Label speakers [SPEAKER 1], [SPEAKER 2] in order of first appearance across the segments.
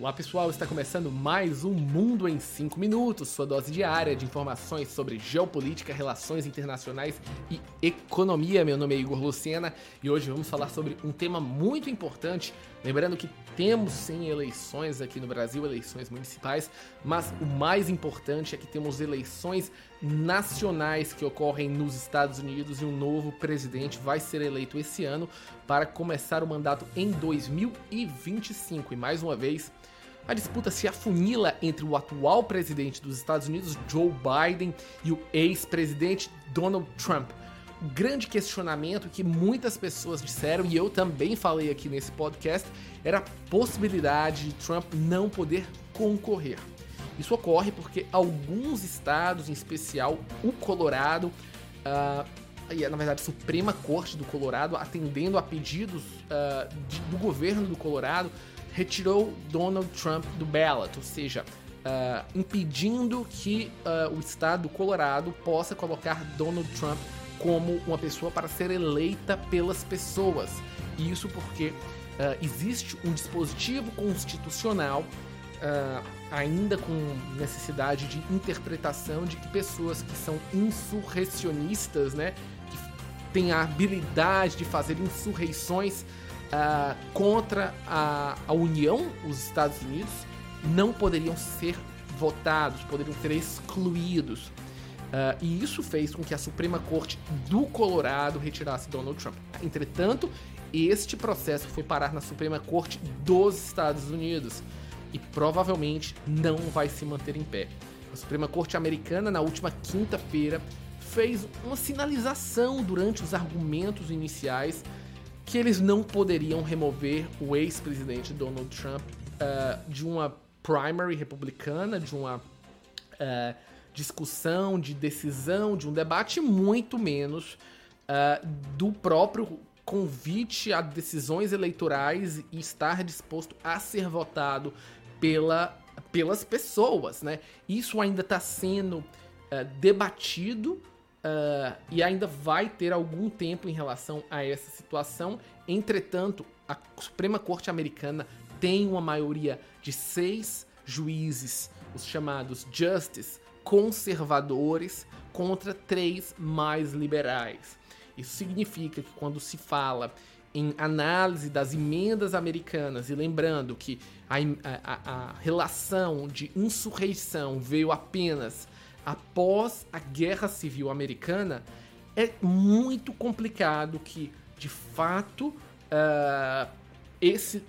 [SPEAKER 1] Olá pessoal, está começando mais um Mundo em 5 Minutos, sua dose diária de informações sobre geopolítica, relações internacionais e economia. Meu nome é Igor Lucena e hoje vamos falar sobre um tema muito importante. Lembrando que temos sim eleições aqui no Brasil, eleições municipais, mas o mais importante é que temos eleições nacionais que ocorrem nos Estados Unidos e um novo presidente vai ser eleito esse ano para começar o mandato em 2025. E mais uma vez, a disputa se afunila entre o atual presidente dos Estados Unidos, Joe Biden, e o ex-presidente Donald Trump. O grande questionamento que muitas pessoas disseram, e eu também falei aqui nesse podcast, era a possibilidade de Trump não poder concorrer. Isso ocorre porque alguns estados, em especial o Colorado, uh, e na verdade a Suprema Corte do Colorado, atendendo a pedidos uh, de, do governo do Colorado, retirou Donald Trump do ballot, ou seja, uh, impedindo que uh, o estado do Colorado possa colocar Donald Trump como uma pessoa para ser eleita pelas pessoas. Isso porque existe um dispositivo constitucional ainda com necessidade de interpretação de que pessoas que são insurrecionistas, né, que têm a habilidade de fazer insurreições uh, contra a, a União, os Estados Unidos, não poderiam ser votados, poderiam ser excluídos. Uh, e isso fez com que a Suprema Corte do Colorado retirasse Donald Trump. Entretanto, este processo foi parar na Suprema Corte dos Estados Unidos e provavelmente não vai se manter em pé. A Suprema Corte Americana, na última quinta-feira, fez uma sinalização durante os argumentos iniciais que eles não poderiam remover o ex-presidente Donald Trump uh, de uma primary republicana, de uma uh, discussão, de decisão, de um debate, muito menos uh, do próprio convite a decisões eleitorais e estar disposto a ser votado pela, pelas pessoas, né? Isso ainda está sendo debatido Uh, e ainda vai ter algum tempo em relação a essa situação. Entretanto, a Suprema Corte Americana tem uma maioria de seis juízes, os chamados justice, conservadores, contra três mais liberais. Isso significa que quando se fala em análise das emendas americanas, e lembrando que a, a, a relação de insurreição veio apenas após a Guerra Civil Americana, é muito complicado que, de fato, uh, esse,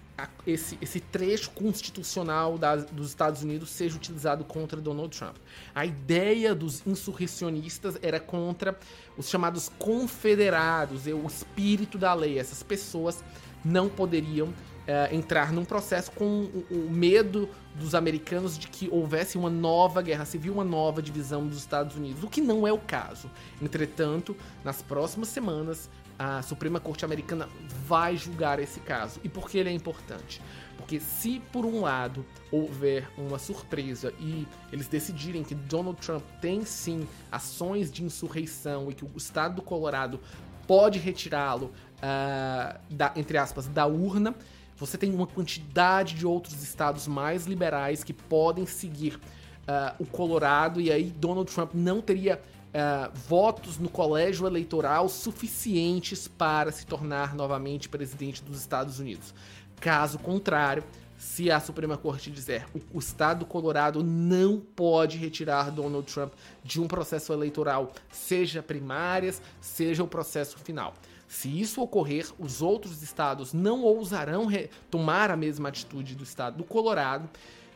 [SPEAKER 1] esse, esse trecho constitucional das, dos Estados Unidos seja utilizado contra Donald Trump. A ideia dos insurrecionistas era contra os chamados confederados, o espírito da lei. Essas pessoas não poderiam é, entrar num processo com o, medo dos americanos de que houvesse uma nova guerra civil, uma nova divisão dos Estados Unidos, o que não é o caso. Entretanto, nas próximas semanas, a Suprema Corte Americana vai julgar esse caso. E por que ele é importante? Porque se por um lado houver uma surpresa e eles decidirem que Donald Trump tem sim ações de insurreição e que o estado do Colorado pode retirá-lo, uh, da, entre aspas, da urna, você tem uma quantidade de outros estados mais liberais que podem seguir uh, o Colorado, e aí Donald Trump não teria uh, votos no colégio eleitoral suficientes para se tornar novamente presidente dos Estados Unidos. Caso contrário, se a Suprema Corte dizer o, estado do Colorado não pode retirar Donald Trump de um processo eleitoral, seja primárias, seja o processo final. Se isso ocorrer, os outros estados não ousarão tomar a mesma atitude do estado do Colorado,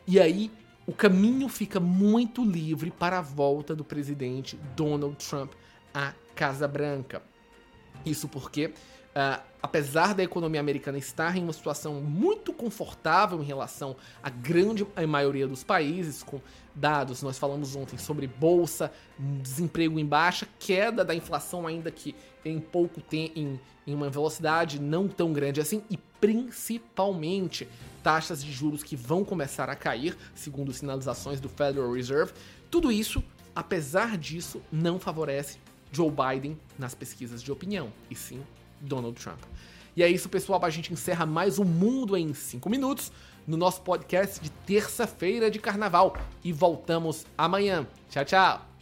[SPEAKER 1] e aí o caminho fica muito livre para a volta do presidente Donald Trump à Casa Branca. Isso porque Uh, apesar da economia americana estar em uma situação muito confortável em relação à grande maioria dos países, com dados, nós falamos ontem sobre bolsa, desemprego em baixa, queda da inflação ainda que em pouco tempo, em, em uma velocidade não tão grande assim, e principalmente taxas de juros que vão começar a cair, segundo sinalizações do Federal Reserve. Tudo isso, apesar disso, não favorece Joe Biden nas pesquisas de opinião, e sim Donald Trump. E é isso, pessoal. A gente encerra mais um Mundo em 5 Minutos no nosso podcast de terça-feira de carnaval. E voltamos amanhã. Tchau, tchau!